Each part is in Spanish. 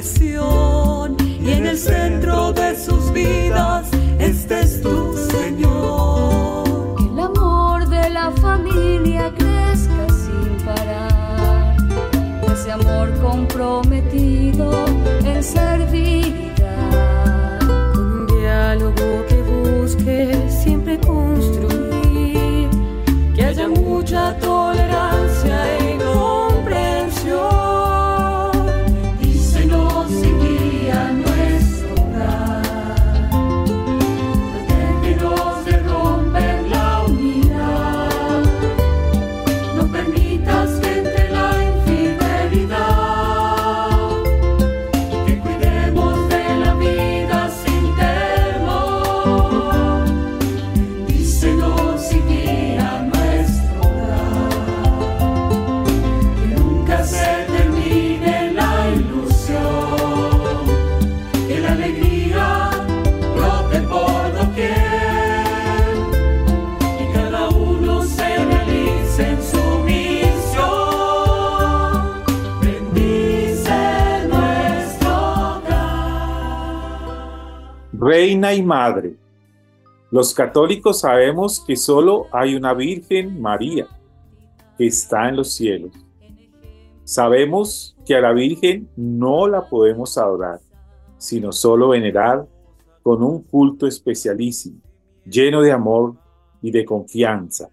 cualquier Reina y Madre. Los católicos sabemos que solo hay una Virgen María que está en los cielos. Sabemos que a la Virgen no la podemos adorar, sino solo venerar con un culto especialísimo, lleno de amor y de confianza.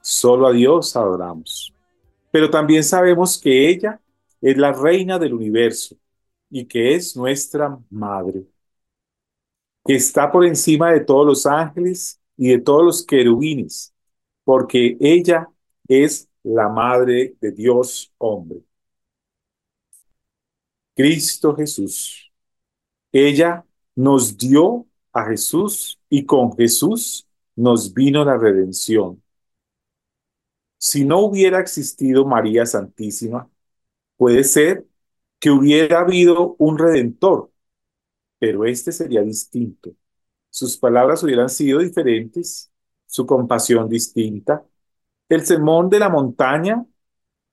Solo a Dios adoramos. Pero también sabemos que ella es la reina del universo y que es nuestra madre que está por encima de todos los ángeles y de todos los querubines, porque ella es la madre de Dios hombre. Cristo Jesús. Ella nos dio a Jesús y con Jesús nos vino la redención. Si no hubiera existido María Santísima, puede ser que hubiera habido un redentor pero este sería distinto. Sus palabras hubieran sido diferentes, su compasión distinta. El sermón de la montaña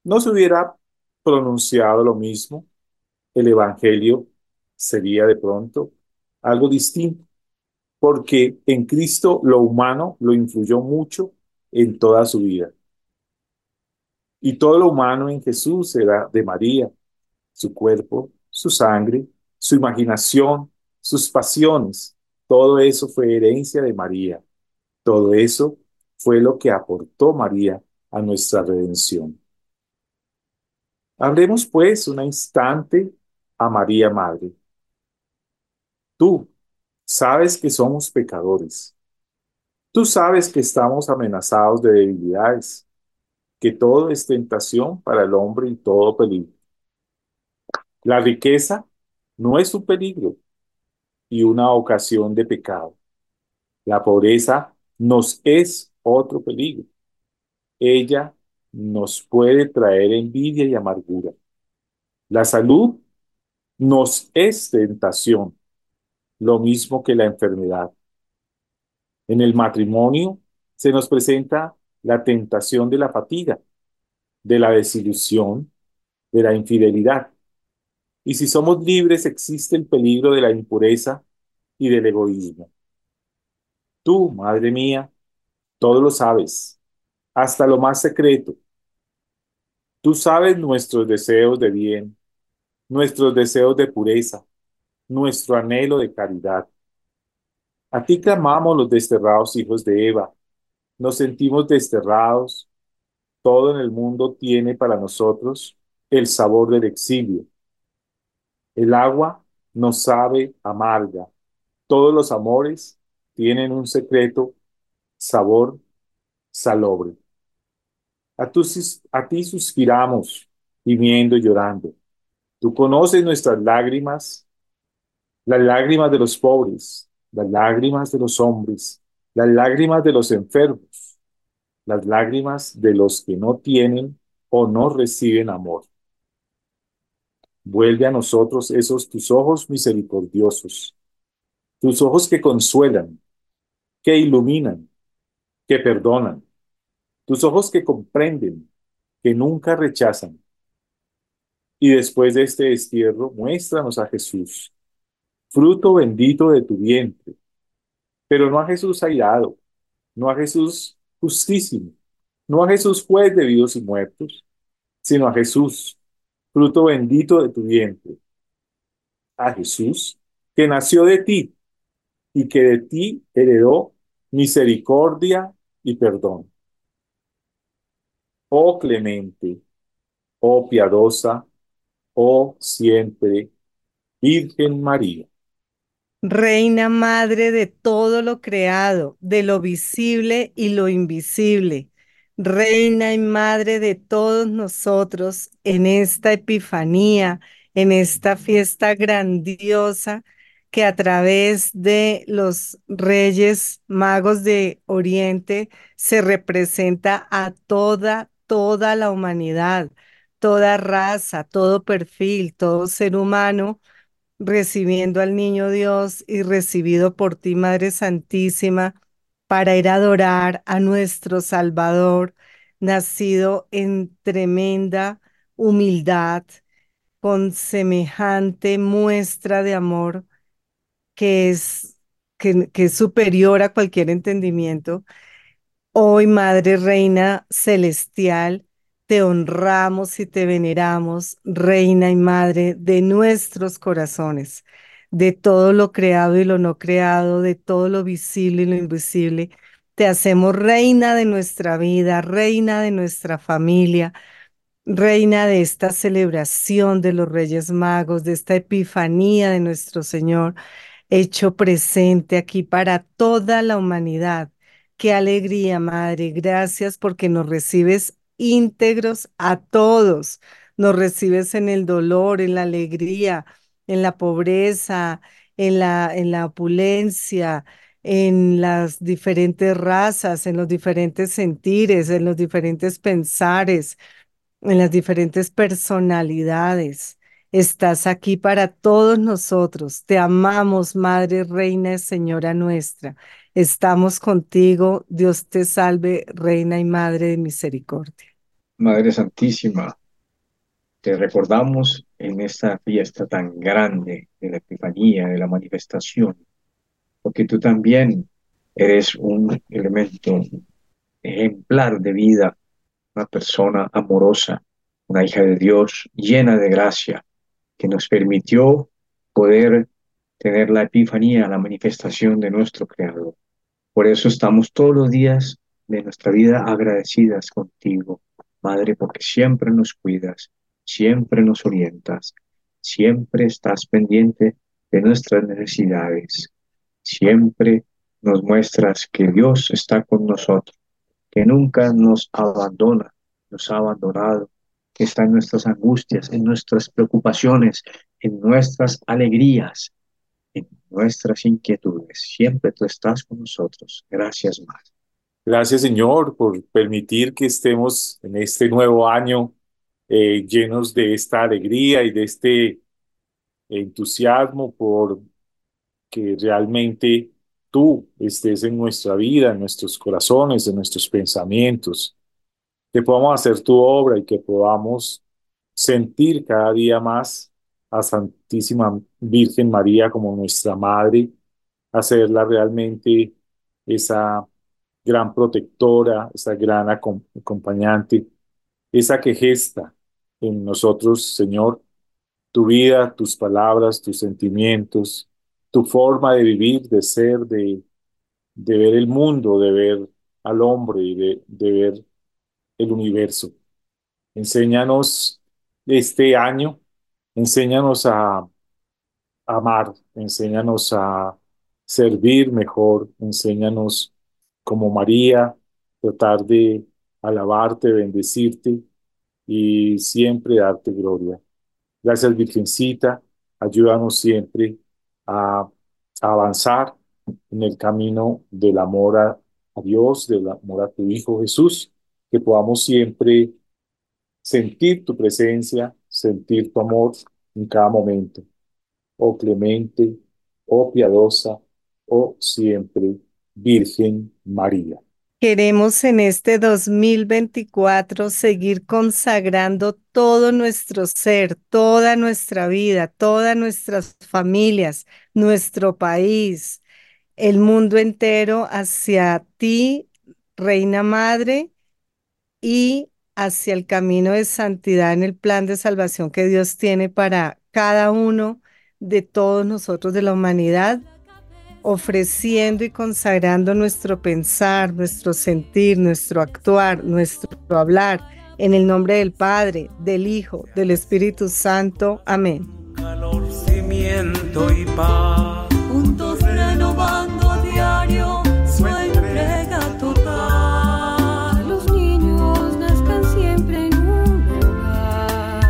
no se hubiera pronunciado lo mismo. El Evangelio sería de pronto algo distinto, porque en Cristo lo humano lo influyó mucho en toda su vida. Y todo lo humano en Jesús era de María, su cuerpo, su sangre, su imaginación, sus pasiones, todo eso fue herencia de María. Todo eso fue lo que aportó María a nuestra redención. Hablemos pues un instante a María Madre. Tú sabes que somos pecadores. Tú sabes que estamos amenazados de debilidades, que todo es tentación para el hombre y todo peligro. La riqueza no es un peligro, y una ocasión de pecado. La pobreza nos es otro peligro. Ella nos puede traer envidia y amargura. La salud nos es tentación, lo mismo que la enfermedad. En el matrimonio se nos presenta la tentación de la fatiga, de la desilusión, de la infidelidad. Y si somos libres existe el peligro de la impureza y del egoísmo. Tú, Madre mía, todo lo sabes, hasta lo más secreto. Tú sabes nuestros deseos de bien, nuestros deseos de pureza, nuestro anhelo de caridad. A ti clamamos los desterrados hijos de Eva. Nos sentimos desterrados. Todo en el mundo tiene para nosotros el sabor del exilio el agua no sabe amarga. Todos los amores tienen un secreto sabor salobre. A, a ti suspiramos, gimiendo y llorando. Tú conoces nuestras lágrimas, las lágrimas de los pobres, las lágrimas de los hombres, las lágrimas de los enfermos, las lágrimas de los que no tienen o no reciben amor. Vuelve a nosotros esos tus ojos misericordiosos, tus ojos que consuelan, que iluminan, que perdonan, tus ojos que comprenden, que nunca rechazan. Y después de este destierro, muéstranos a Jesús, fruto bendito de tu vientre, pero no a Jesús airado, no a Jesús justísimo, no a Jesús juez de vivos y muertos, sino a Jesús, fruto bendito de tu vientre, a Jesús, que nació de ti y que de ti heredó misericordia y perdón. Oh clemente, oh piadosa, oh siempre, Virgen María. Reina Madre de todo lo creado, de lo visible y lo invisible. Reina y Madre de todos nosotros en esta Epifanía, en esta fiesta grandiosa que a través de los reyes magos de Oriente se representa a toda, toda la humanidad, toda raza, todo perfil, todo ser humano recibiendo al niño Dios y recibido por ti, Madre Santísima, para ir a adorar a nuestro Salvador, nacido en tremenda humildad, con semejante muestra de amor que es, que, es superior a cualquier entendimiento. Hoy, Madre Reina Celestial, te honramos y te veneramos, Reina y Madre de nuestros corazones, de todo lo creado y lo no creado, de todo lo visible y lo invisible. Te hacemos reina de nuestra vida, reina de nuestra familia, reina de esta celebración de los Reyes Magos, de esta epifanía de nuestro Señor, hecho presente aquí para toda la humanidad. Qué alegría, Madre. Gracias porque nos recibes íntegros a todos. Nos recibes en el dolor, en la alegría, en la pobreza, en la, en la opulencia, en las diferentes razas, en los diferentes sentires, en los diferentes pensares, en las diferentes personalidades. Estás aquí para todos nosotros. Te amamos, Madre, Reina y Señora nuestra. Estamos contigo. Dios te salve, Reina y Madre de Misericordia. Madre Santísima, te recordamos en esta fiesta tan grande de la Epifanía, de la manifestación, porque tú también eres un elemento ejemplar de vida, una persona amorosa, una hija de Dios llena de gracia, que nos permitió poder tener la Epifanía, la manifestación de nuestro Creador. Por eso estamos todos los días de nuestra vida agradecidas contigo, Madre, porque siempre nos cuidas, siempre nos orientas, siempre estás pendiente de nuestras necesidades, siempre nos muestras que Dios está con nosotros, que nunca nos abandona, nos ha abandonado, que está en nuestras angustias, en nuestras preocupaciones, en nuestras alegrías, en nuestras inquietudes. Siempre tú estás con nosotros. Gracias, Madre. Gracias, Señor, por permitir que estemos en este nuevo año eh, llenos de esta alegría y de este entusiasmo por que realmente tú estés en nuestra vida, en nuestros corazones, en nuestros pensamientos, que podamos hacer tu obra y que podamos sentir cada día más a Santísima Virgen María como nuestra Madre, hacerla realmente esa gran protectora, esa gran acompañante, esa que gesta en nosotros, Señor, tu vida, tus palabras, tus sentimientos, tu forma de vivir, de ser, de, de ver el mundo, de ver al hombre y de, de ver el universo. Enséñanos este año, enséñanos a amar, enséñanos a servir mejor, enséñanos como María, tratar de alabarte, bendecirte y siempre darte gloria. Gracias Virgencita, ayúdanos siempre a, avanzar en el camino del amor a, a Dios, del amor a tu Hijo Jesús, que podamos siempre sentir tu presencia, sentir tu amor en cada momento. Oh clemente, oh piadosa, oh siempre Virgen María. Queremos en este 2024 seguir consagrando todo nuestro ser, toda nuestra vida, todas nuestras familias, nuestro país, el mundo entero hacia ti, Reina Madre, y hacia el camino de santidad en el plan de salvación que Dios tiene para cada uno de todos nosotros de la humanidad ofreciendo y consagrando nuestro pensar, nuestro sentir, nuestro actuar, nuestro hablar, en el nombre del Padre, del Hijo, del Espíritu Santo. Amén. Calor, cimiento y paz. Juntos renovando a diario su entrega total. Los niños nazcan siempre en un hogar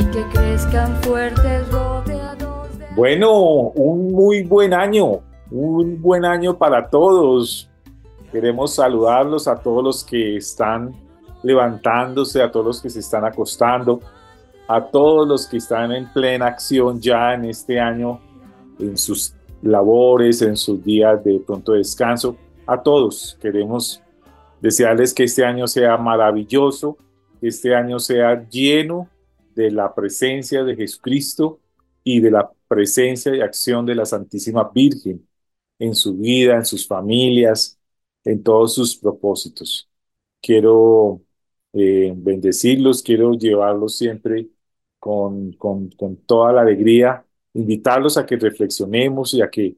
y que crezcan fuertes. Bueno, un muy buen año, un buen año para todos. Queremos saludarlos a todos los que están levantándose, a todos los que se están acostando, a todos los que están en plena acción ya en este año, en sus labores, en sus días de pronto descanso. A todos queremos desearles que este año sea maravilloso, que este año sea lleno de la presencia de Jesucristo y de la presencia y acción de la Santísima Virgen en su vida, en sus familias, en todos sus propósitos. Quiero eh, bendecirlos, quiero llevarlos siempre con, con, con toda la alegría, invitarlos a que reflexionemos y a que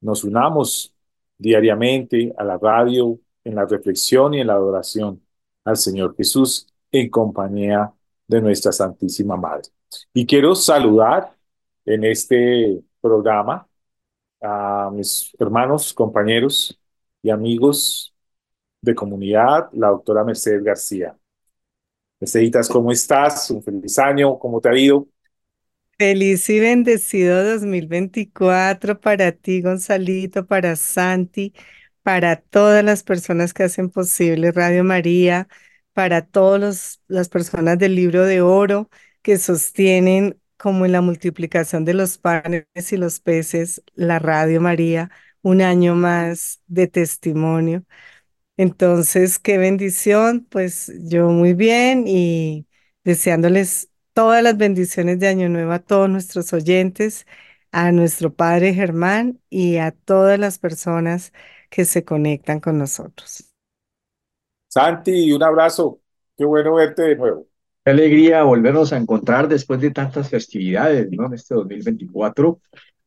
nos unamos diariamente a la radio, en la reflexión y en la adoración al Señor Jesús en compañía de nuestra Santísima Madre. Y quiero saludar en este programa a mis hermanos, compañeros y amigos de comunidad, la doctora Mercedes García. Merceditas, ¿cómo estás? Un feliz año, ¿cómo te ha ido? Feliz y bendecido 2024 para ti, Gonzalito, para Santi, para todas las personas que hacen posible Radio María, para todas las personas del libro de oro que sostienen como en la multiplicación de los panes y los peces, la Radio María, un año más de testimonio. Entonces, qué bendición, pues yo muy bien y deseándoles todas las bendiciones de Año Nuevo a todos nuestros oyentes, a nuestro Padre Germán y a todas las personas que se conectan con nosotros. Santi, un abrazo. Qué bueno verte de nuevo. Qué alegría volvernos a encontrar después de tantas festividades, ¿no? En este 2024,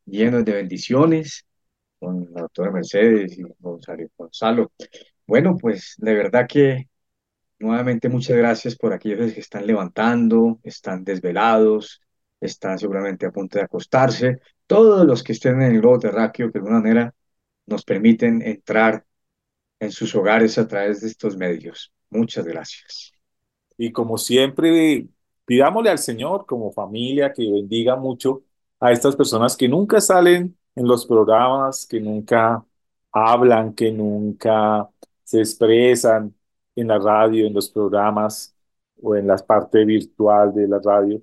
llenos de bendiciones, con la doctora Mercedes y Gonzalo. Gonzalo. Bueno, pues de verdad que nuevamente muchas gracias por aquellos que están levantando, están desvelados, están seguramente a punto de acostarse, todos los que estén en el globo terráqueo que de alguna manera nos permiten entrar en sus hogares a través de estos medios. Muchas gracias. Y como siempre, pidámosle al Señor como familia que bendiga mucho a estas personas que nunca salen en los programas, que nunca hablan, que nunca se expresan en la radio, en los programas o en la parte virtual de la radio,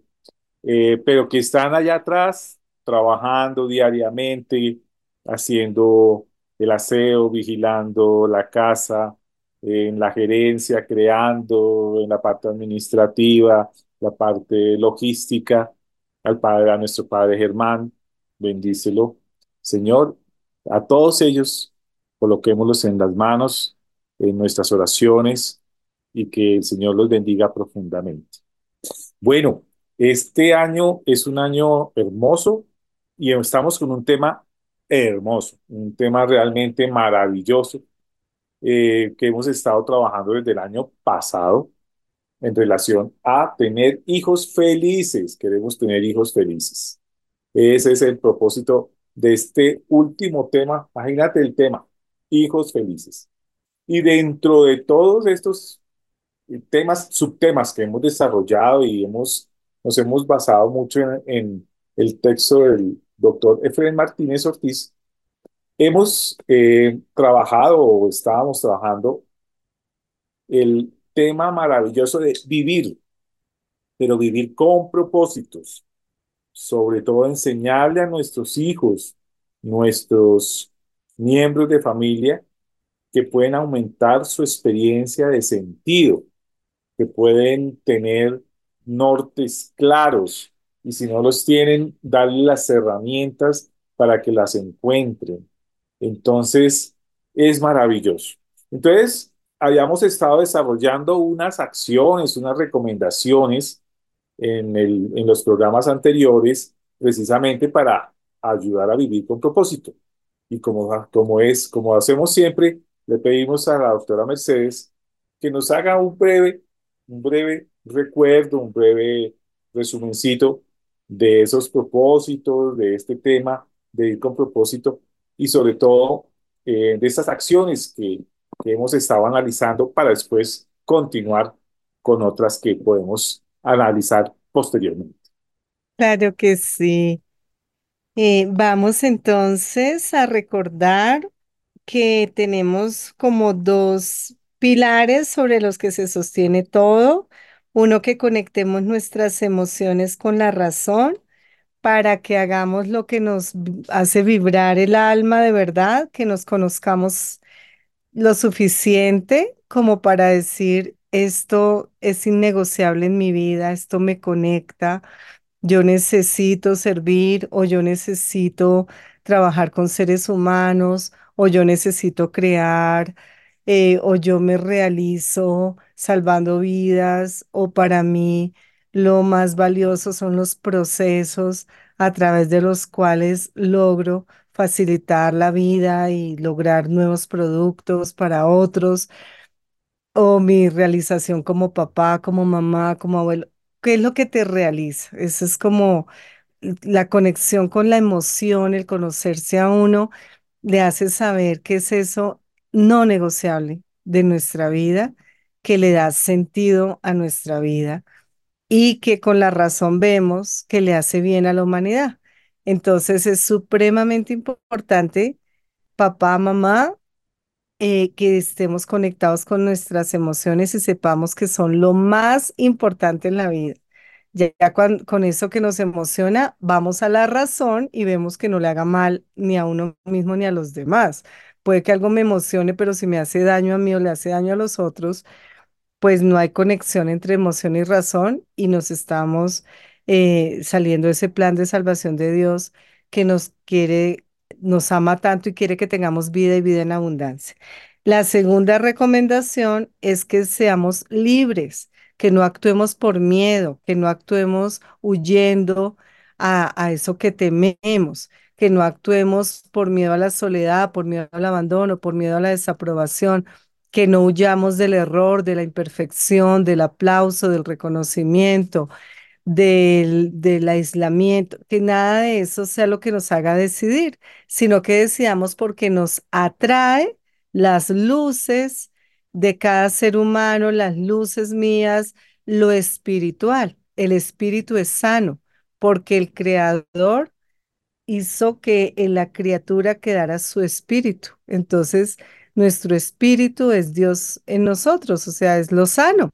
eh, pero que están allá atrás trabajando diariamente, haciendo el aseo, vigilando la casa, en la gerencia, creando, en la parte administrativa, la parte logística, al Padre, a nuestro Padre Germán, bendícelo. Señor, a todos ellos, coloquémoslos en las manos, en nuestras oraciones, y que el Señor los bendiga profundamente. Bueno, este año es un año hermoso y estamos con un tema hermoso, un tema realmente maravilloso eh, que hemos estado trabajando desde el año pasado en relación a tener hijos felices. Queremos tener hijos felices. Ese es el propósito de este último tema. Imagínate el tema, hijos felices. Y dentro de todos estos temas, subtemas que hemos desarrollado y hemos, nos hemos basado mucho en, el texto del doctor Efraín Martínez Ortiz, hemos eh, trabajado o estábamos trabajando el tema maravilloso de vivir, pero vivir con propósitos, sobre todo enseñarle a nuestros hijos, nuestros miembros de familia, que pueden aumentar su experiencia de sentido, que pueden tener nortes claros y si no los tienen, darle las herramientas para que las encuentren. Entonces, es maravilloso. Entonces, habíamos estado desarrollando unas acciones, unas recomendaciones en, los programas anteriores, precisamente para ayudar a vivir con propósito. Y como, como es, como hacemos siempre, le pedimos a la doctora Mercedes que nos haga un breve, un breve recuerdo, un breve resumencito de esos propósitos, de este tema de ir con propósito y sobre todo eh, de estas acciones que, que hemos estado analizando para después continuar con otras que podemos analizar posteriormente. Claro que sí. Eh, vamos entonces a recordar que tenemos como dos pilares sobre los que se sostiene todo. Uno, que conectemos nuestras emociones con la razón para que hagamos lo que nos hace vibrar el alma de verdad, que nos conozcamos lo suficiente como para decir, esto es innegociable en mi vida, esto me conecta yo necesito servir o yo necesito trabajar con seres humanos o yo necesito crear eh, o yo me realizo salvando vidas o para mí lo más valioso son los procesos a través de los cuales logro facilitar la vida y lograr nuevos productos para otros o mi realización como papá, como mamá, como abuelo. ¿Qué es lo que te realiza? Eso es como la conexión con la emoción, el conocerse a uno, le hace saber qué es eso no negociable de nuestra vida, que le da sentido a nuestra vida y que con la razón vemos que le hace bien a la humanidad. Entonces es supremamente importante, papá, mamá, eh, que estemos conectados con nuestras emociones y sepamos que son lo más importante en la vida. Ya, cuan- con eso que nos emociona, vamos a la razón y vemos que no le haga mal ni a uno mismo ni a los demás. Puede que algo me emocione, pero si me hace daño a mí o le hace daño a los otros, pues no hay conexión entre emoción y razón y nos estamos eh, saliendo de ese plan de salvación de Dios que nos quiere, nos ama tanto y quiere que tengamos vida y vida en abundancia. La segunda recomendación es que seamos libres, que no actuemos por miedo, que no actuemos huyendo a, a eso que tememos, que no actuemos por miedo a la soledad, por miedo al abandono, por miedo a la desaprobación que no huyamos del error, de la imperfección, del aplauso, del reconocimiento, del, aislamiento, que nada de eso sea lo que nos haga decidir, sino que decidamos porque nos atrae las luces de cada ser humano, las luces mías, lo espiritual. El espíritu es sano porque el creador hizo que en la criatura quedara su espíritu. Entonces, nuestro espíritu es Dios en nosotros, o sea, es lo sano.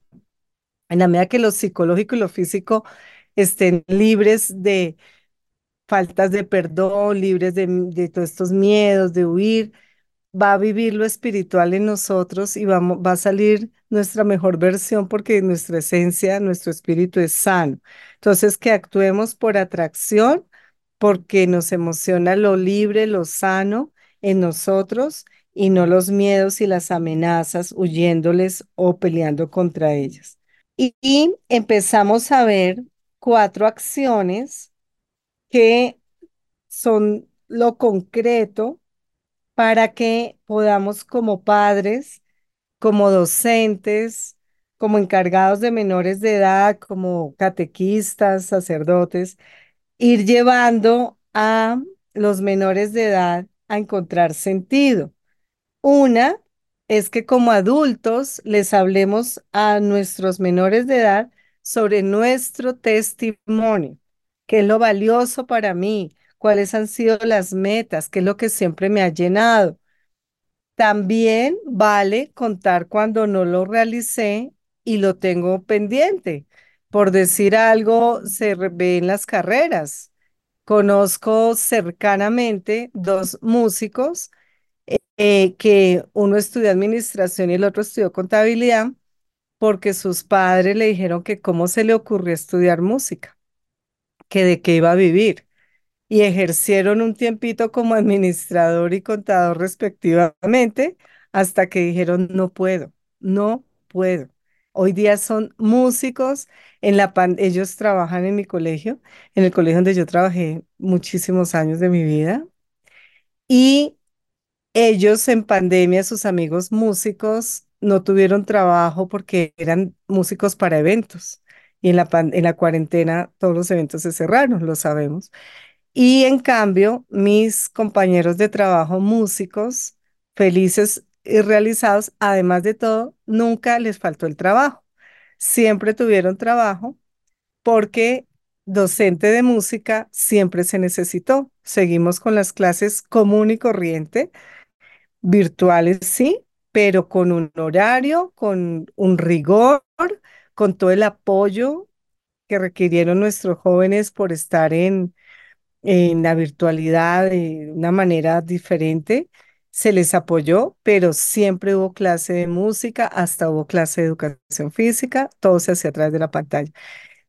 En la medida que lo psicológico y lo físico estén libres de faltas de perdón, libres de, de todos estos miedos, de huir, va a vivir lo espiritual en nosotros y va a salir nuestra mejor versión porque nuestra esencia, nuestro espíritu es sano. Entonces, que actuemos por atracción, porque nos emociona lo libre, lo sano en nosotros y no los miedos y las amenazas huyéndoles o peleando contra ellas. Y, empezamos a ver cuatro acciones que son lo concreto para que podamos como padres, como docentes, como encargados de menores de edad, como catequistas, sacerdotes, ir llevando a los menores de edad a encontrar sentido. Una es que como adultos les hablemos a nuestros menores de edad sobre nuestro testimonio, qué es lo valioso para mí, cuáles han sido las metas, qué es lo que siempre me ha llenado. También vale contar cuando no lo realicé y lo tengo pendiente. Por decir algo, se ve en las carreras. Conozco cercanamente dos músicos eh, que uno estudió administración y el otro estudió contabilidad, porque sus padres le dijeron que cómo se le ocurrió estudiar música, que de qué iba a vivir. Y ejercieron un tiempito como administrador y contador respectivamente, hasta que dijeron, no puedo, no puedo. Hoy día son músicos, en la pan- ellos trabajan en mi colegio, en el colegio donde yo trabajé muchísimos años de mi vida, y ellos en pandemia, sus amigos músicos, no tuvieron trabajo porque eran músicos para eventos. Y en la, en la cuarentena todos los eventos se cerraron, lo sabemos. Y en cambio, mis compañeros de trabajo músicos, felices y realizados, además de todo, nunca les faltó el trabajo. Siempre tuvieron trabajo porque docente de música siempre se necesitó. Seguimos con las clases común y corriente virtuales, sí, pero con un horario, con un rigor, con todo el apoyo que requirieron nuestros jóvenes por estar en, en la virtualidad de una manera diferente. Se les apoyó, pero siempre hubo clase de música, hasta hubo clase de educación física, todo se hacía a través de la pantalla.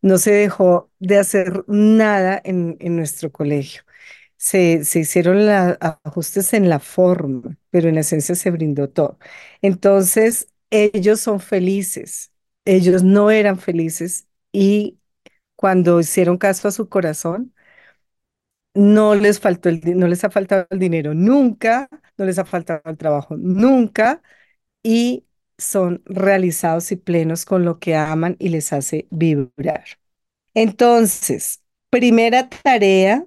No se dejó de hacer nada en, en nuestro colegio. Se, se hicieron la- ajustes en la forma, pero en esencia se brindó todo. Entonces, ellos son felices. Ellos no eran felices y cuando hicieron caso a su corazón, no les faltó el, no les ha faltado el dinero nunca, no les ha faltado el trabajo nunca y son realizados y plenos con lo que aman y les hace vibrar. Entonces, primera tarea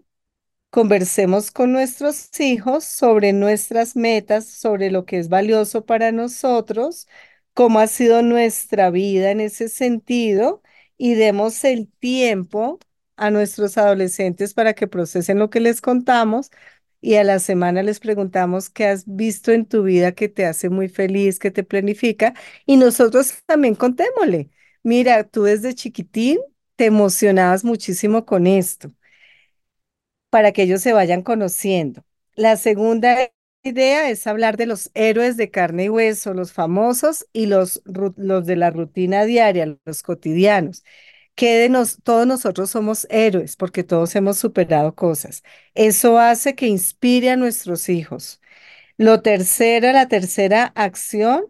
Conversemos con nuestros hijos sobre nuestras metas, sobre lo que es valioso para nosotros, cómo ha sido nuestra vida en ese sentido y demos el tiempo a nuestros adolescentes para que procesen lo que les contamos y a la semana les preguntamos qué has visto en tu vida que te hace muy feliz, que te planifica y nosotros también contémosle. Mira, tú desde chiquitín te emocionabas muchísimo con esto para que ellos se vayan conociendo. La segunda idea es hablar de los héroes de carne y hueso, los famosos y los, los de la rutina diaria, los cotidianos. Que de nos, todos nosotros somos héroes porque todos hemos superado cosas. Eso hace que inspire a nuestros hijos. Lo tercera, la tercera acción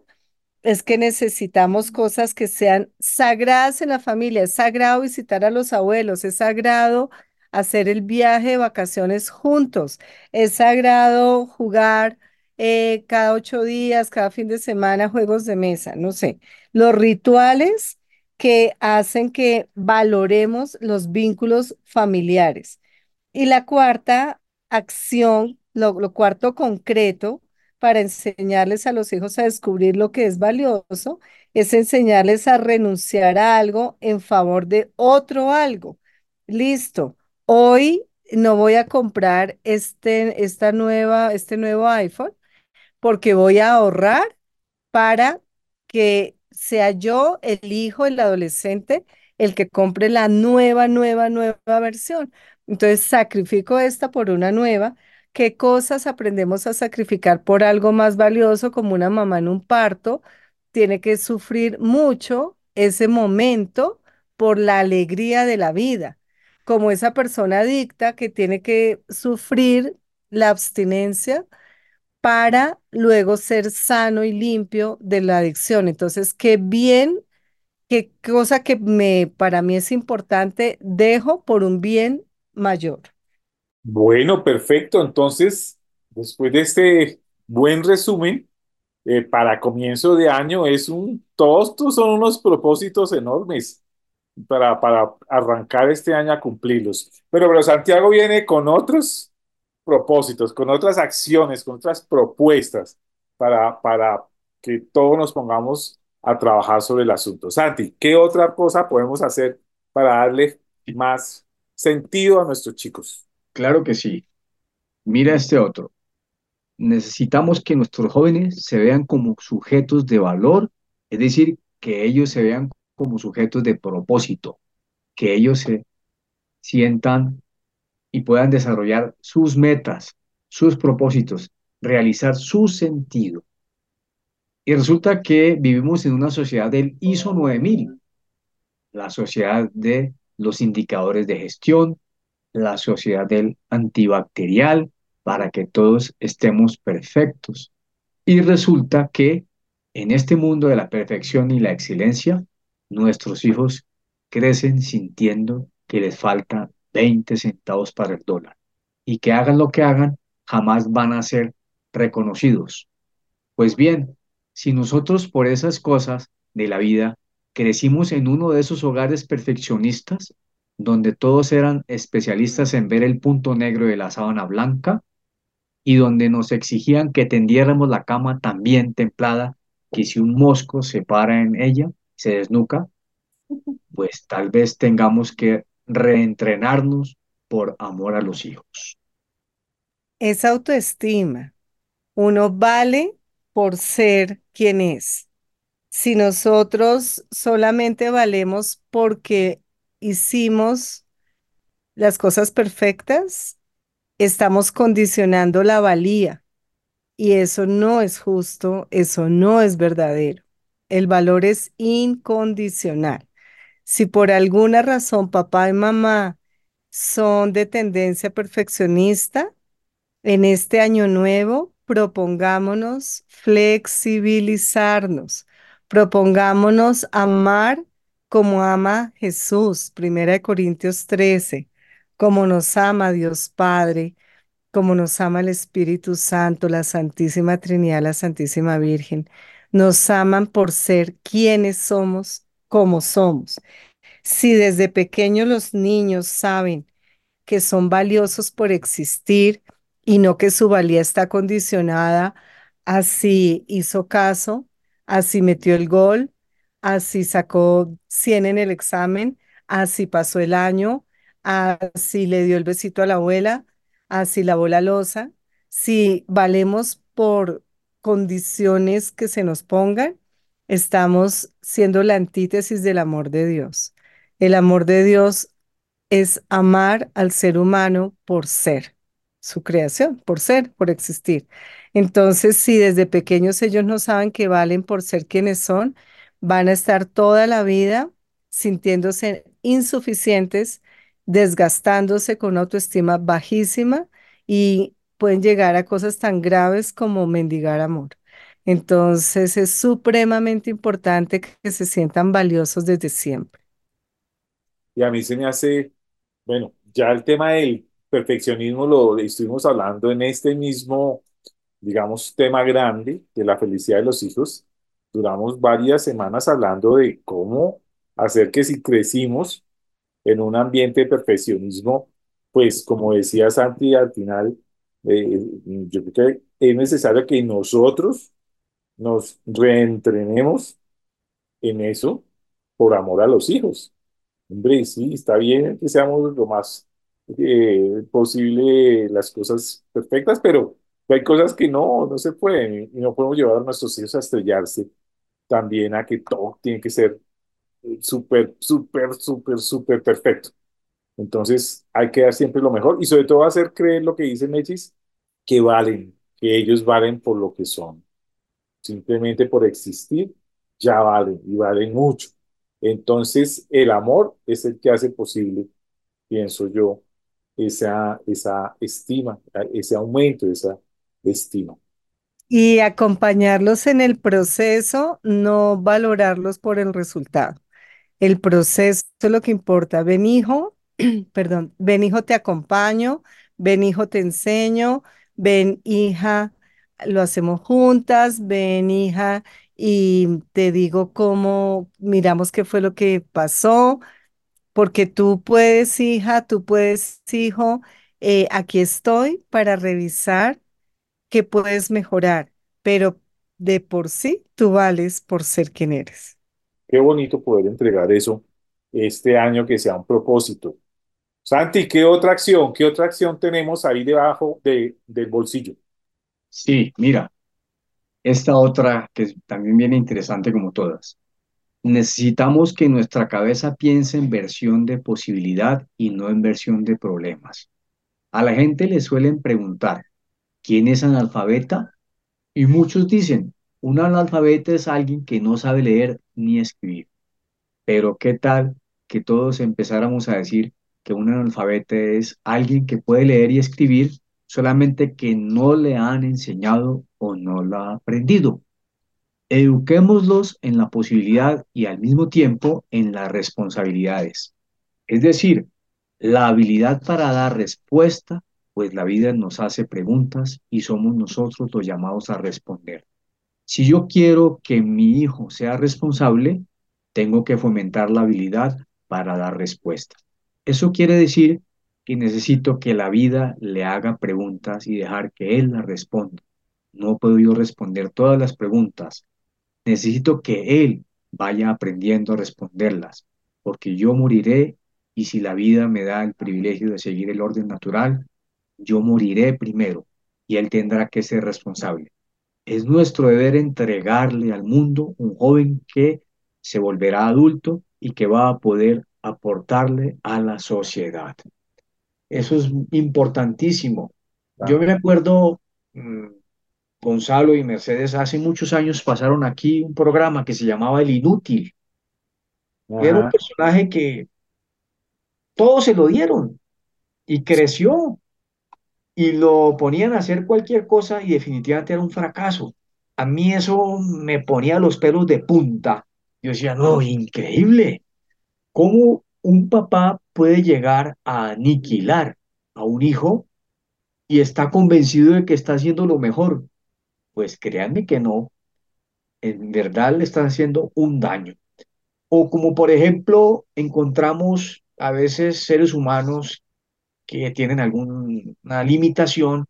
es que necesitamos cosas que sean sagradas en la familia. Es sagrado visitar a los abuelos, es sagrado hacer el viaje de vacaciones juntos, es sagrado jugar eh, cada ocho días, cada fin de semana, juegos de mesa, no sé. Los rituales que hacen que valoremos los vínculos familiares. Y la cuarta acción, lo, lo cuarto concreto para enseñarles a los hijos a descubrir lo que es valioso, es enseñarles a renunciar a algo en favor de otro algo. Listo. Hoy no voy a comprar este, esta nueva, este nuevo iPhone porque voy a ahorrar para que sea yo, el hijo, el adolescente, el que compre la nueva, nueva, nueva versión. Entonces sacrifico esta por una nueva. ¿Qué cosas aprendemos a sacrificar por algo más valioso como una mamá en un parto? Tiene que sufrir mucho ese momento por la alegría de la vida, como esa persona adicta que tiene que sufrir la abstinencia para luego ser sano y limpio de la adicción. Entonces, qué bien, qué cosa que me, para mí es importante, dejo por un bien mayor. Bueno, perfecto. Entonces, después de este buen resumen, eh, para comienzo de año es un, todos estos son unos propósitos enormes para, para arrancar este año a cumplirlos. Pero, pero Santiago viene con otros propósitos, con otras acciones, con otras propuestas para, para que todos nos pongamos a trabajar sobre el asunto. Santi, ¿qué otra cosa podemos hacer para darle más sentido a nuestros chicos? Claro que sí. Mira este otro. Necesitamos que nuestros jóvenes se vean como sujetos de valor, es decir, que ellos se vean como sujetos de propósito, que ellos se sientan y puedan desarrollar sus metas, sus propósitos realizar su sentido. Y resulta que vivimos en una sociedad del ISO 9000, la sociedad de los indicadores de gestión, la sociedad del antibacterial, para que todos estemos perfectos. Y resulta que en este mundo de la perfección y la excelencia, nuestros hijos crecen sintiendo que les falta 20 centavos para el dólar y que hagan lo que hagan, jamás van a ser reconocidos. Pues bien, si nosotros por esas cosas de la vida crecimos en uno de esos hogares perfeccionistas, donde todos eran especialistas en ver el punto negro de la sábana blanca y donde nos exigían que tendiéramos la cama tan bien templada que si un mosco se para en ella, se desnuca, pues tal vez tengamos que reentrenarnos por amor a los hijos. Es autoestima. Uno vale por ser quien es. Si nosotros solamente valemos porque hicimos las cosas perfectas, estamos condicionando la valía y eso no es justo, eso no es verdadero. El valor es incondicional. Si por alguna razón papá y mamá son de tendencia perfeccionista, en este año nuevo propongámonos flexibilizarnos, propongámonos amar como ama Jesús, Primera de Corintios 13, como nos ama Dios Padre, como nos ama el Espíritu Santo, la Santísima Trinidad, la Santísima Virgen. Nos aman por ser quienes somos, como somos. Si desde pequeños los niños saben que son valiosos por existir y no que su valía está condicionada a si hizo caso, a si metió el gol, así sacó 100 en el examen, así pasó el año, así le dio el besito a la abuela, así lavó la losa. Si valemos por condiciones que se nos pongan, estamos siendo la antítesis del amor de Dios. El amor de Dios es amar al ser humano por ser, su creación, por ser, por existir. Entonces, si desde pequeños ellos no saben que valen por ser quienes son, van a estar toda la vida sintiéndose insuficientes, desgastándose con autoestima bajísima y pueden llegar a cosas tan graves como mendigar amor. Entonces es supremamente importante que se sientan valiosos desde siempre. Y a mí se me hace, bueno, ya el tema del perfeccionismo lo estuvimos hablando en este mismo, digamos, tema grande de la felicidad de los hijos, duramos varias semanas hablando de cómo hacer que si crecimos en un ambiente de perfeccionismo, pues como decía Santi al final, eh, yo creo que es necesario que nosotros nos reentrenemos en eso por amor a los hijos. Hombre, sí, está bien que seamos lo más eh, posible las cosas perfectas, pero hay cosas que no, no se pueden y no podemos llevar a nuestros hijos a estrellarse también a que todo tiene que ser súper, súper, súper, súper perfecto. Entonces hay que dar siempre lo mejor y sobre todo hacer creer lo que dice Mechis, que valen, que ellos valen por lo que son. Simplemente por existir, ya valen y valen mucho. Entonces el amor es el que hace posible, pienso yo, esa, esa estima, ese aumento esa estima y acompañarlos en el proceso, no valorarlos por el resultado. El proceso es lo que importa. Ven hijo, perdón, ven hijo te acompaño, ven hijo te enseño, ven hija, lo hacemos juntas, ven hija y te digo cómo miramos qué fue lo que pasó, porque tú puedes hija, tú puedes hijo, eh, aquí estoy para revisar que puedes mejorar, pero de por sí tú vales por ser quien eres. Qué bonito poder entregar eso este año que sea un propósito. Santi, ¿qué otra acción, qué otra acción tenemos ahí debajo de, del bolsillo? Sí, mira, esta otra que también viene interesante como todas. Necesitamos que nuestra cabeza piense en versión de posibilidad y no en versión de problemas. A la gente le suelen preguntar, ¿quién es analfabeta? Y muchos dicen, un analfabeta es alguien que no sabe leer ni escribir. Pero ¿qué tal que todos empezáramos a decir que un analfabeta es alguien que puede leer y escribir, solamente que no le han enseñado o no lo ha aprendido? Eduquémoslos en la posibilidad y al mismo tiempo en las responsabilidades. Es decir, la habilidad para dar respuesta, pues la vida nos hace preguntas y somos nosotros los llamados a responder. Si yo quiero que mi hijo sea responsable, tengo que fomentar la habilidad para dar respuesta. Eso quiere decir que necesito que la vida le haga preguntas y dejar que él las responda. No puedo yo responder todas las preguntas. Necesito que él vaya aprendiendo a responderlas, porque yo moriré y si la vida me da el privilegio de seguir el orden natural, yo moriré primero y él tendrá que ser responsable. Es nuestro deber entregarle al mundo un joven que se volverá adulto y que va a poder aportarle a la sociedad. Eso es importantísimo. Yo me acuerdo, mm, Gonzalo y Mercedes, hace muchos años pasaron aquí un programa que se llamaba El Inútil. Era un personaje que todos se lo dieron y creció y lo ponían a hacer cualquier cosa y definitivamente era un fracaso. A mí eso me ponía los pelos de punta. Yo decía, no, increíble. ¿Cómo un papá puede llegar a aniquilar a un hijo y está convencido de que está haciendo lo mejor? Pues créanme que no. En verdad le están haciendo un daño. O como por ejemplo encontramos a veces seres humanos que tienen alguna limitación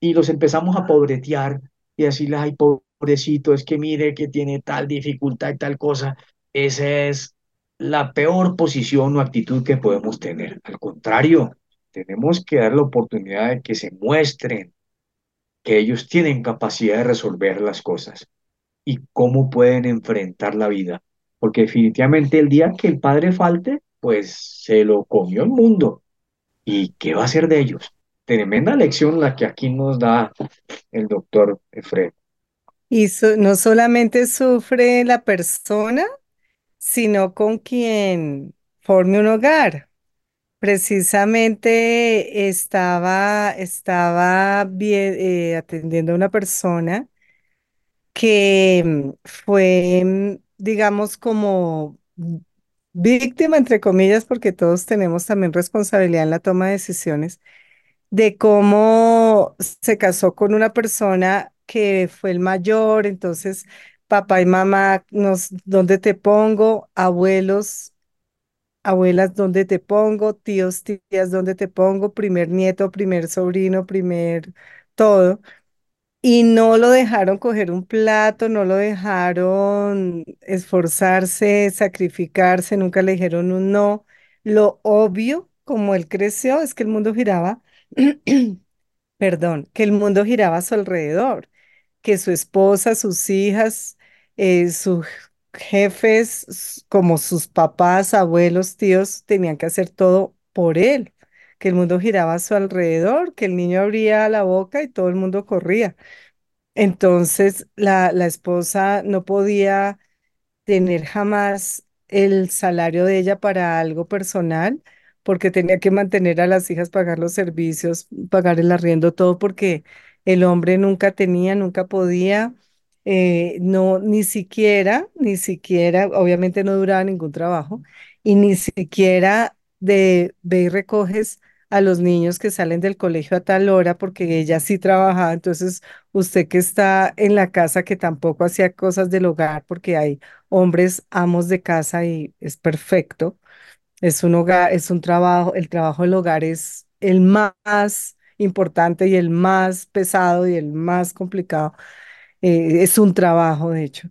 y los empezamos a pobretear y decirles, ay, pobrecito, es que mire que tiene tal dificultad y tal cosa. Esa es la peor posición o actitud que podemos tener. Al contrario, tenemos que dar la oportunidad de que se muestren que ellos tienen capacidad de resolver las cosas y cómo pueden enfrentar la vida. Porque definitivamente el día que el padre falte, pues se lo comió el mundo. ¿Y qué va a hacer de ellos? Tremenda lección la que aquí nos da el doctor Efred. Y no solamente sufre la persona, sino con quien forme un hogar. Precisamente estaba, estaba eh, atendiendo a una persona que mm, fue, mm, digamos, como víctima, entre comillas, porque todos tenemos también responsabilidad en la toma de decisiones, de cómo se casó con una persona que fue el mayor, entonces papá y mamá, nos, ¿dónde te pongo? Abuelos, abuelas, ¿dónde te pongo? Tíos, tías, ¿dónde te pongo? Primer nieto, primer sobrino, primer todo. Y no lo dejaron coger un plato, no lo dejaron esforzarse, sacrificarse, nunca le dijeron un no. Lo obvio, como él creció, es que el mundo giraba, perdón, que el mundo giraba a su alrededor, que su esposa, sus hijas, eh, sus jefes, como sus papás, abuelos, tíos, tenían que hacer todo por él, que el mundo giraba a su alrededor, que el niño abría la boca y todo el mundo corría. Entonces la, la esposa no podía tener jamás el salario de ella para algo personal, porque tenía que mantener a las hijas, pagar los servicios, pagar el arriendo, todo, porque el hombre nunca tenía, nunca podía eh, no, ni siquiera, ni siquiera, obviamente no duraba ningún trabajo, y ni siquiera de ve y recoges a los niños que salen del colegio a tal hora porque ella sí trabajaba, entonces usted que está en la casa que tampoco hacía cosas del hogar porque hay hombres amos de casa y es perfecto, es un hogar, es un trabajo, el trabajo del hogar es el más importante y el más pesado y el más complicado eh, es un trabajo, de hecho.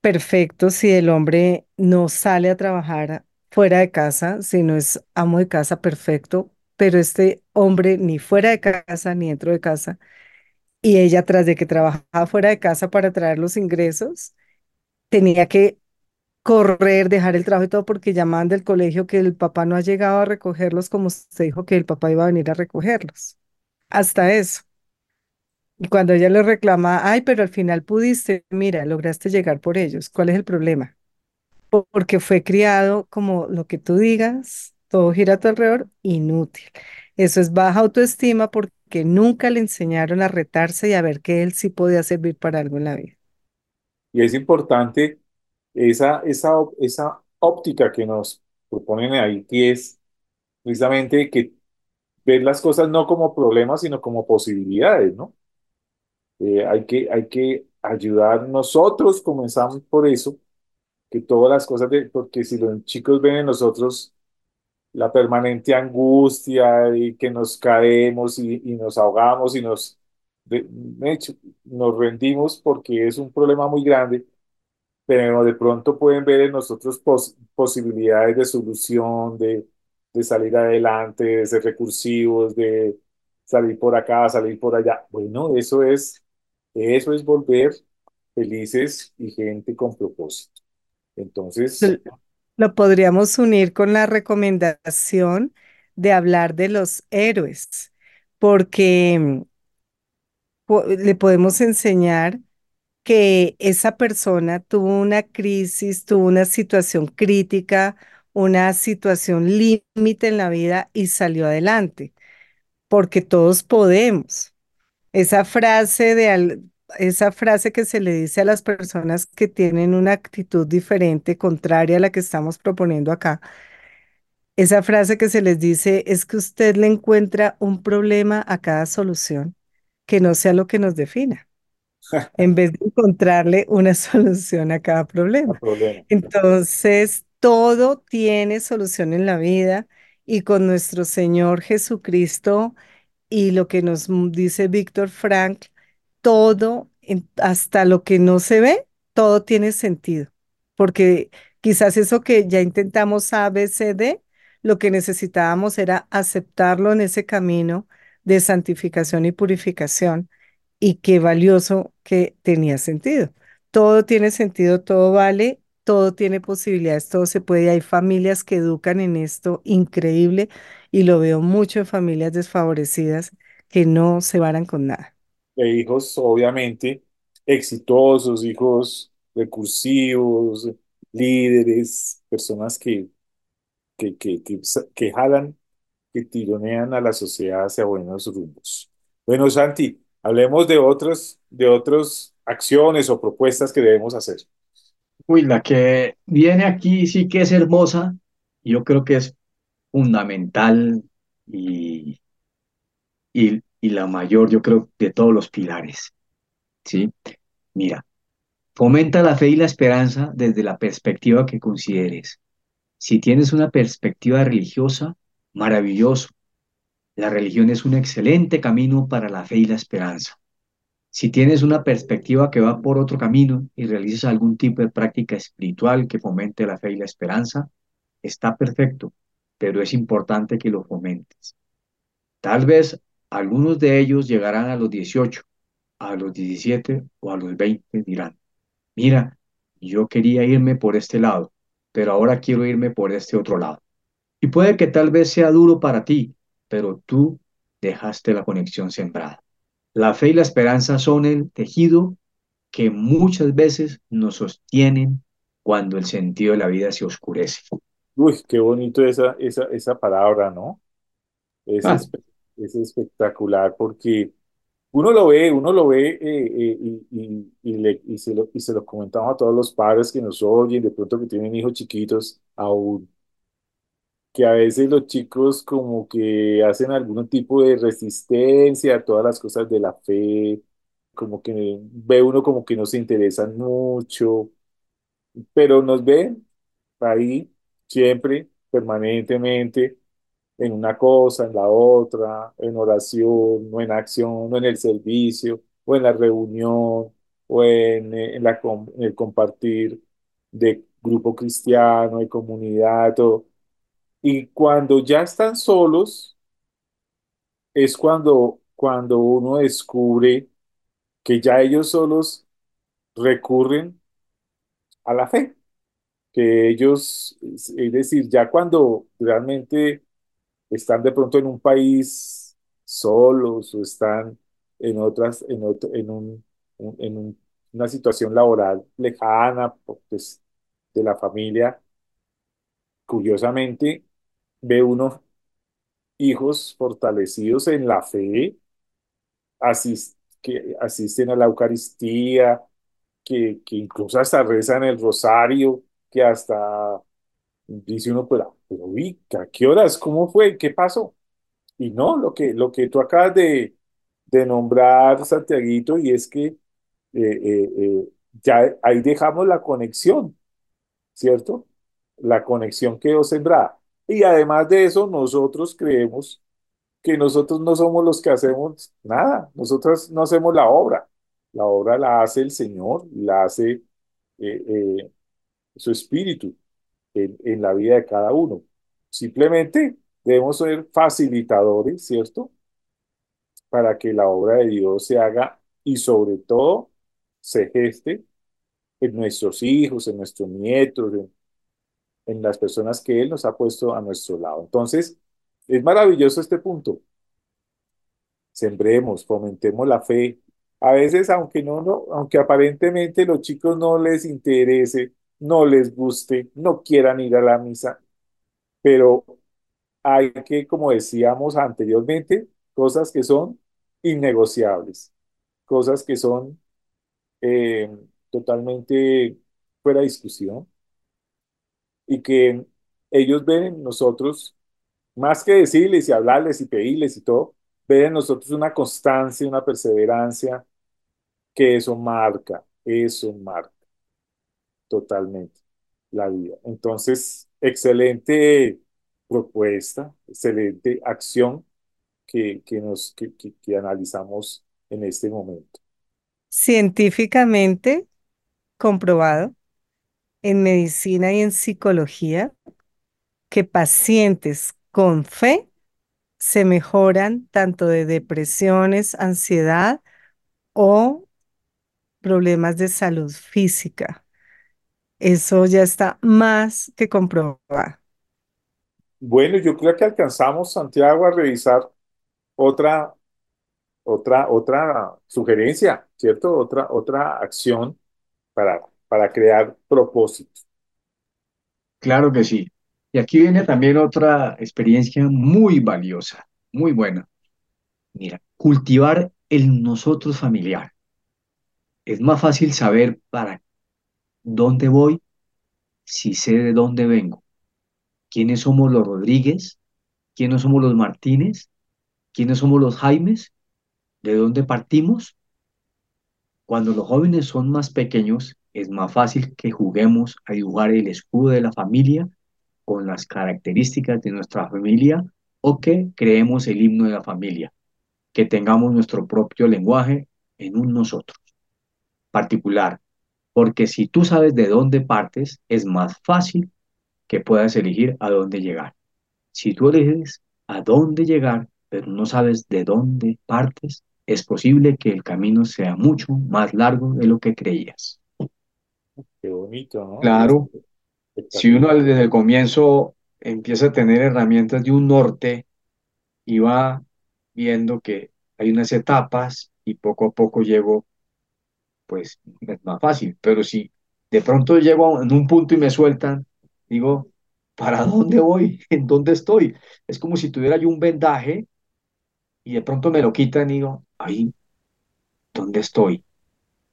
Perfecto si el hombre no sale a trabajar fuera de casa, si no es amo de casa, perfecto, pero este hombre ni fuera de casa ni dentro de casa, y ella tras de que trabajaba fuera de casa para traer los ingresos, tenía que correr, dejar el trabajo y todo porque llamaban del colegio que el papá no ha llegado a recogerlos como usted dijo que el papá iba a venir a recogerlos. Hasta eso. Y cuando ella le reclama, ay, pero al final pudiste, mira, lograste llegar por ellos. ¿Cuál es el problema? Po- Porque fue criado como lo que tú digas, todo gira a tu alrededor, inútil. Eso es baja autoestima porque nunca le enseñaron a retarse y a ver que él sí podía servir para algo en la vida. Y es importante esa, esa, esa óptica que nos proponen ahí, que es precisamente que ver las cosas no como problemas, sino como posibilidades, ¿no? Eh, hay que, hay que ayudar nosotros, comenzamos por eso, que todas las cosas de, porque si los chicos ven en nosotros la permanente angustia y que nos caemos y, y nos ahogamos y nos, de, de hecho, nos rendimos porque es un problema muy grande, pero de pronto pueden ver en nosotros pos- posibilidades de solución, de, de salir adelante, de ser recursivos, de salir por acá, salir por allá. Bueno, eso es, eso es volver felices y gente con propósito. Entonces, Lo podríamos unir con la recomendación de hablar de los héroes, porque mm, po- le podemos enseñar que esa persona tuvo una crisis, tuvo una situación crítica, una situación límite en la vida y salió adelante, porque todos podemos. Esa frase de esa frase que se le dice a las personas que tienen una actitud diferente, contraria a la que estamos proponiendo acá, esa frase que se les dice es que usted le encuentra un problema a cada solución, que no sea lo que nos defina en vez de encontrarle una solución a cada problema. problema. Entonces, todo tiene solución en la vida y con nuestro Señor Jesucristo y lo que nos dice Víctor Frank, todo, hasta lo que no se ve, todo tiene sentido. Porque quizás eso que ya intentamos A, B, C, D, lo que necesitábamos era aceptarlo en ese camino de santificación y purificación y qué valioso que tenía sentido. Todo tiene sentido, todo vale, todo tiene posibilidades, todo se puede. Hay familias que educan en esto increíble y lo veo mucho en familias desfavorecidas que no se varan con nada. E hijos, obviamente, exitosos, hijos recursivos, líderes, personas que, que, que, que, que jalan, que tironean a la sociedad hacia buenos rumbos. Bueno, Santi, hablemos de otras, de otras acciones o propuestas que debemos hacer. Uy, la que viene aquí sí que es hermosa. Yo creo que es fundamental y, y, y la mayor, yo creo, de todos los pilares. ¿Sí? Mira, fomenta la fe y la esperanza desde la perspectiva que consideres. Si tienes una perspectiva religiosa, maravilloso. La religión es un excelente camino para la fe y la esperanza. Si tienes una perspectiva que va por otro camino y realizas algún tipo de práctica espiritual que fomente la fe y la esperanza, está perfecto, pero es importante que lo fomentes. Tal vez algunos de ellos llegarán a los 18, a los 17 o a los 20 dirán, mira, yo quería irme por este lado, pero ahora quiero irme por este otro lado. Y puede que tal vez sea duro para ti, pero tú dejaste la conexión sembrada. La fe y la esperanza son el tejido que muchas veces nos sostienen cuando el sentido de la vida se oscurece. Uy, qué bonito esa, esa, esa palabra, ¿no? Es, Ah, espe- es espectacular porque uno lo ve, uno lo ve eh, eh, y, y, y, le- y se lo, y se lo comentamos a todos los padres que nos oyen, de pronto que tienen hijos chiquitos aún, que a veces los chicos como que hacen algún tipo de resistencia a todas las cosas de la fe, como que ve uno como que no se interesan mucho, pero nos ven ahí siempre, permanentemente en una cosa, en la otra, en oración, o en acción, o en el servicio, o en la reunión, o en, en la, en el compartir de grupo cristiano, de comunidad, todo. Y cuando ya están solos, es cuando, cuando uno descubre que ya ellos solos recurren a la fe, que ellos, es decir, ya cuando realmente están de pronto en un país solos o están en otras, en otro, en un, en un- una situación laboral lejana, pues, de la familia, curiosamente ve unos hijos fortalecidos en la fe, que asisten a la Eucaristía, que, que incluso hasta rezan el rosario, que hasta dice uno, pero, pero ¿a qué horas? ¿Cómo fue? ¿Qué pasó? Y no, lo que, lo que tú acabas de, de nombrar, Santiaguito, y es que eh, eh, eh, ya ahí dejamos la conexión, ¿cierto? La conexión quedó sembrada. Y además de eso, nosotros creemos que nosotros no somos los que hacemos nada, nosotros no hacemos la obra, la obra la hace el Señor, la hace eh, eh, su espíritu en, en la vida de cada uno. Simplemente debemos ser facilitadores, ¿cierto? Para que la obra de Dios se haga y sobre todo se geste en nuestros hijos, en nuestros nietos, en, en las personas que Él nos ha puesto a nuestro lado. Entonces, es maravilloso este punto. Sembremos, fomentemos la fe. A veces, aunque no, aunque aparentemente los chicos no les interese, no les guste, no quieran ir a la misa, pero hay que, como decíamos anteriormente, cosas que son innegociables, cosas que son eh, totalmente fuera de discusión y que ellos ven en nosotros, más que decirles y hablarles y pedirles y todo, ven en nosotros una constancia, una perseverancia, que eso marca, eso marca totalmente la vida. Entonces, excelente propuesta, excelente acción que, que nos, que, que- que analizamos en este momento. Científicamente comprobado en medicina y en psicología que pacientes con fe se mejoran tanto de depresiones, ansiedad o problemas de salud física. Eso ya está más que comprobado. Bueno, yo creo que alcanzamos, Santiago, a revisar otra, otra, otra sugerencia, ¿cierto? Otra, otra acción para, para crear propósito. Claro que sí. Y aquí viene también otra experiencia muy valiosa, muy buena. Mira, cultivar el nosotros familiar. Es más fácil saber para dónde voy si sé de dónde vengo. ¿Quiénes somos los Rodríguez? ¿Quiénes somos los Martínez? ¿Quiénes somos los Jaimes? ¿De dónde partimos? Cuando los jóvenes son más pequeños, es más fácil que juguemos a dibujar el escudo de la familia con las características de nuestra familia o que creemos el himno de la familia, que tengamos nuestro propio lenguaje en un nosotros particular, porque si tú sabes de dónde partes, es más fácil que puedas elegir a dónde llegar. Si tú eliges a dónde llegar, pero no sabes de dónde partes, es posible que el camino sea mucho más largo de lo que creías. Qué bonito, ¿no? Claro, si uno desde el comienzo empieza a tener herramientas de un norte y va viendo que hay unas etapas y poco a poco llego, pues es más fácil. Pero si de pronto llego a- en un punto y me sueltan, digo, ¿para dónde voy? ¿En dónde estoy? Es como si tuviera yo un vendaje y de pronto me lo quitan y digo, ahí, ¿dónde estoy?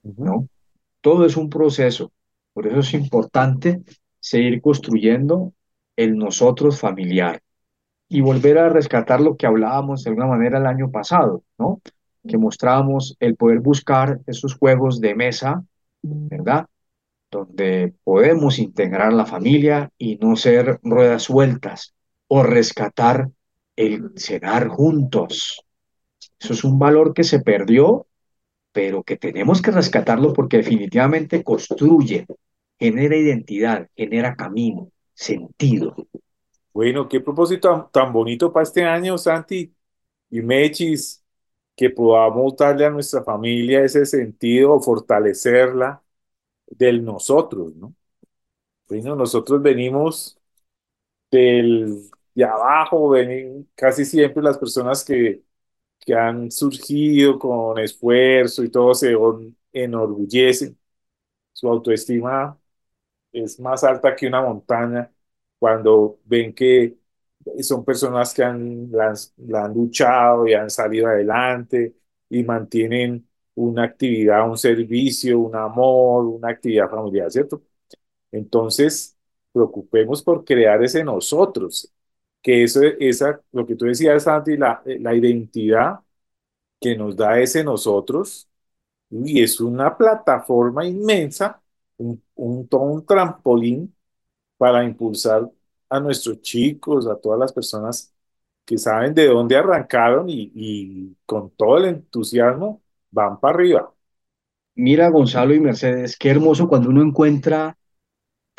Ujú. ¿No? Todo es un proceso. Por eso es importante seguir construyendo el nosotros familiar y volver a rescatar lo que hablábamos de alguna manera el año pasado, ¿no? Que mostrábamos el poder buscar esos juegos de mesa, ¿verdad? Donde podemos integrar la familia y no ser ruedas sueltas o rescatar el cenar juntos. Eso es un valor que se perdió pero que tenemos que rescatarlo porque definitivamente construye, genera identidad, genera camino, sentido. Bueno, qué propósito tan, bonito para este año, Santi y Mechis, que podamos darle a nuestra familia ese sentido, fortalecerla del nosotros, ¿no? Bueno, nosotros venimos del, de abajo, ven, casi siempre las personas que, que han surgido con esfuerzo y todo se enorgullecen. Su autoestima es más alta que una montaña cuando ven que son personas que han, han luchado y han salido adelante y mantienen una actividad, un servicio, un amor, una actividad familiar, ¿cierto? Entonces, preocupemos por crear ese nosotros, que eso, esa, lo que tú decías, Santi, la, la identidad que nos da ese nosotros, y es una plataforma inmensa, un, un, un trampolín para impulsar a nuestros chicos, a todas las personas que saben de dónde arrancaron y, y con todo el entusiasmo van para arriba. Mira, Gonzalo y Mercedes, qué hermoso cuando uno encuentra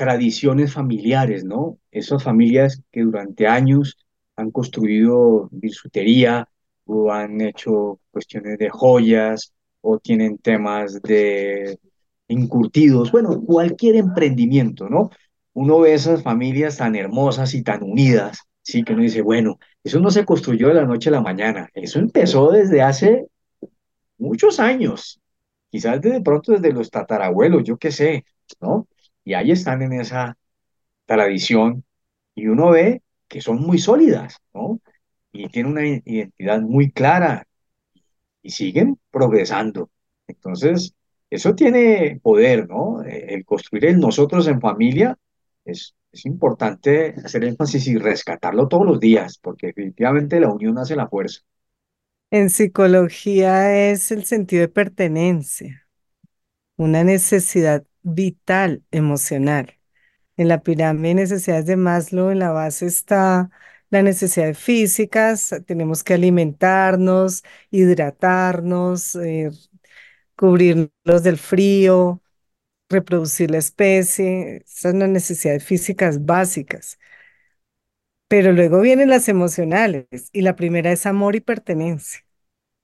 tradiciones familiares, ¿no? Esas familias que durante años han construido bisutería o han hecho cuestiones de joyas o tienen temas de encurtidos, bueno, cualquier emprendimiento, ¿no? Uno ve esas familias tan hermosas y tan unidas, sí, que uno dice, bueno, eso no se construyó de la noche a la mañana, eso empezó desde hace muchos años, quizás de pronto desde los tatarabuelos, yo qué sé, ¿no? Y ahí están en esa tradición y uno ve que son muy sólidas, ¿no? Y tienen una identidad muy clara y siguen progresando. Entonces, eso tiene poder, ¿no? Eh, El construir el nosotros en familia es, es importante hacer énfasis y rescatarlo todos los días, porque definitivamente la unión hace la fuerza. En psicología es el sentido de pertenencia, una necesidad vital emocional. En la pirámide de necesidades de Maslow, en la base está las necesidades físicas, tenemos que alimentarnos, hidratarnos, eh, cubrirnos del frío, reproducir la especie, esas son las necesidades físicas básicas. Pero luego vienen las emocionales y la primera es amor y pertenencia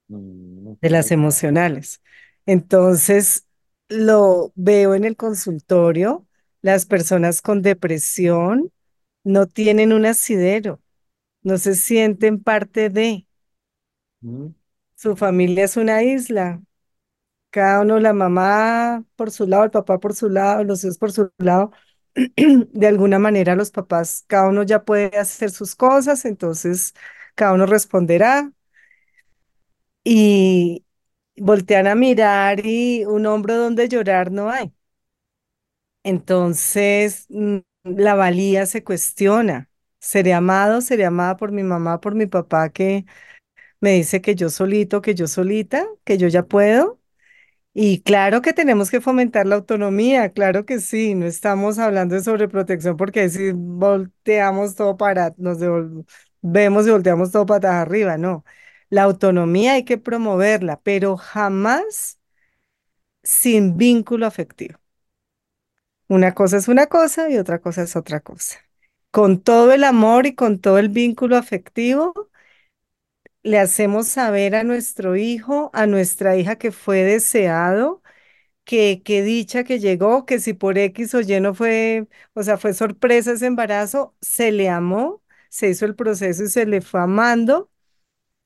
Mm, de las emocionales. Entonces, lo veo en el consultorio, las personas con depresión no tienen un asidero, no se sienten parte de, mm, su familia es una isla, cada uno, la mamá por su lado, el papá por su lado, los hijos por su lado. De alguna manera los papás, cada uno ya puede hacer sus cosas, entonces cada uno responderá y voltean a mirar y un hombro donde llorar no hay. Entonces, mm, la valía se cuestiona. ¿Seré amado? ¿Seré amada por mi mamá, por mi papá que me dice que yo solito, que yo solita, que yo ya puedo? Y claro que tenemos que fomentar la autonomía, claro que sí, no estamos hablando de sobreprotección porque sí volteamos todo para, nos devolvemos y volteamos todo patas arriba, no. La autonomía hay que promoverla, pero jamás sin vínculo afectivo. Una cosa es una cosa y otra cosa es otra cosa. Con todo el amor y con todo el vínculo afectivo, le hacemos saber a nuestro hijo, a nuestra hija que fue deseado, que, que dicha que llegó, que si por X o Y no fue, o sea, fue sorpresa ese embarazo, se le amó, se hizo el proceso y se le fue amando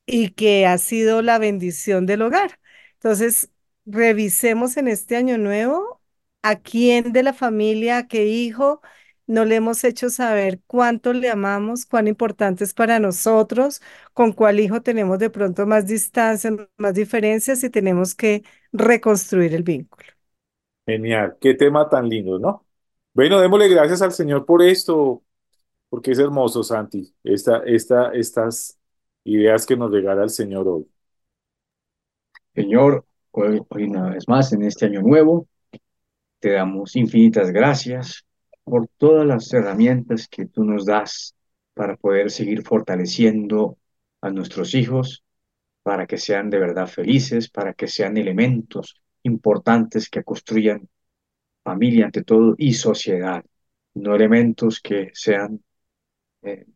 y que ha sido la bendición del hogar. Entonces, revisemos en este año nuevo a quién de la familia, a qué hijo no le hemos hecho saber cuánto le amamos, cuán importante es para nosotros, con cuál hijo tenemos de pronto más distancia, más diferencias y tenemos que reconstruir el vínculo. Genial, qué tema tan lindo, ¿no? Bueno, démosle gracias al Señor por esto, porque es hermoso, Santi, esta, esta, estas ideas que nos regala el Señor hoy. Señor, hoy, una vez más en este año nuevo, te damos infinitas gracias por todas las herramientas que tú nos das para poder seguir fortaleciendo a nuestros hijos, para que sean de verdad felices, para que sean elementos importantes que construyan familia ante todo y sociedad, no elementos que sean eh,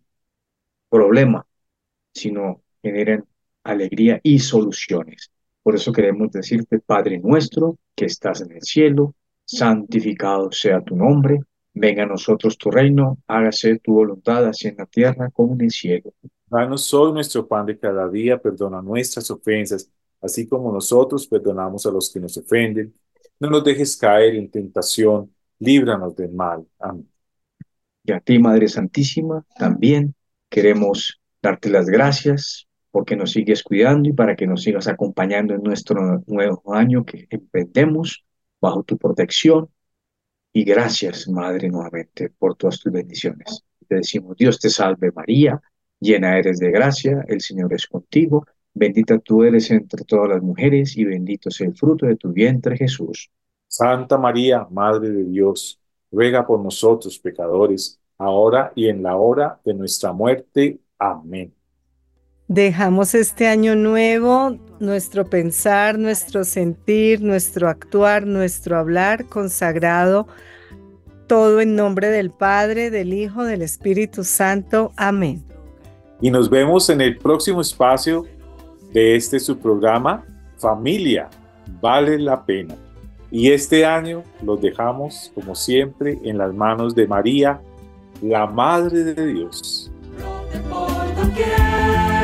problema, sino generen alegría y soluciones. Por eso queremos decirte, Padre nuestro, que estás en el cielo, santificado sea tu nombre, venga a nosotros tu reino, hágase tu voluntad, así en la tierra como en el cielo. Danos hoy nuestro pan de cada día, perdona nuestras ofensas, así como nosotros perdonamos a los que nos ofenden. No nos dejes caer en tentación, líbranos del mal. Amén. Y a ti, Madre Santísima, también queremos darte las gracias porque nos sigues cuidando y para que nos sigas acompañando en nuestro nuevo año que emprendemos bajo tu protección. Y gracias, Madre, nuevamente por todas tus bendiciones. Te decimos, Dios te salve María Llena eres de gracia, el Señor es contigo, bendita tú eres entre todas las mujeres y bendito es el fruto de tu vientre Jesús. Santa María, Madre de Dios, ruega por nosotros pecadores, ahora y en la hora de nuestra muerte. Amén. Dejamos este año nuevo, nuestro pensar, nuestro sentir, nuestro actuar, nuestro hablar consagrado, todo en nombre del Padre, del Hijo, del Espíritu Santo. Amén. Y nos vemos en el próximo espacio de este su programa, Familia, vale la pena. Y este año los dejamos, como siempre, en las manos de María, la Madre de Dios. depois do que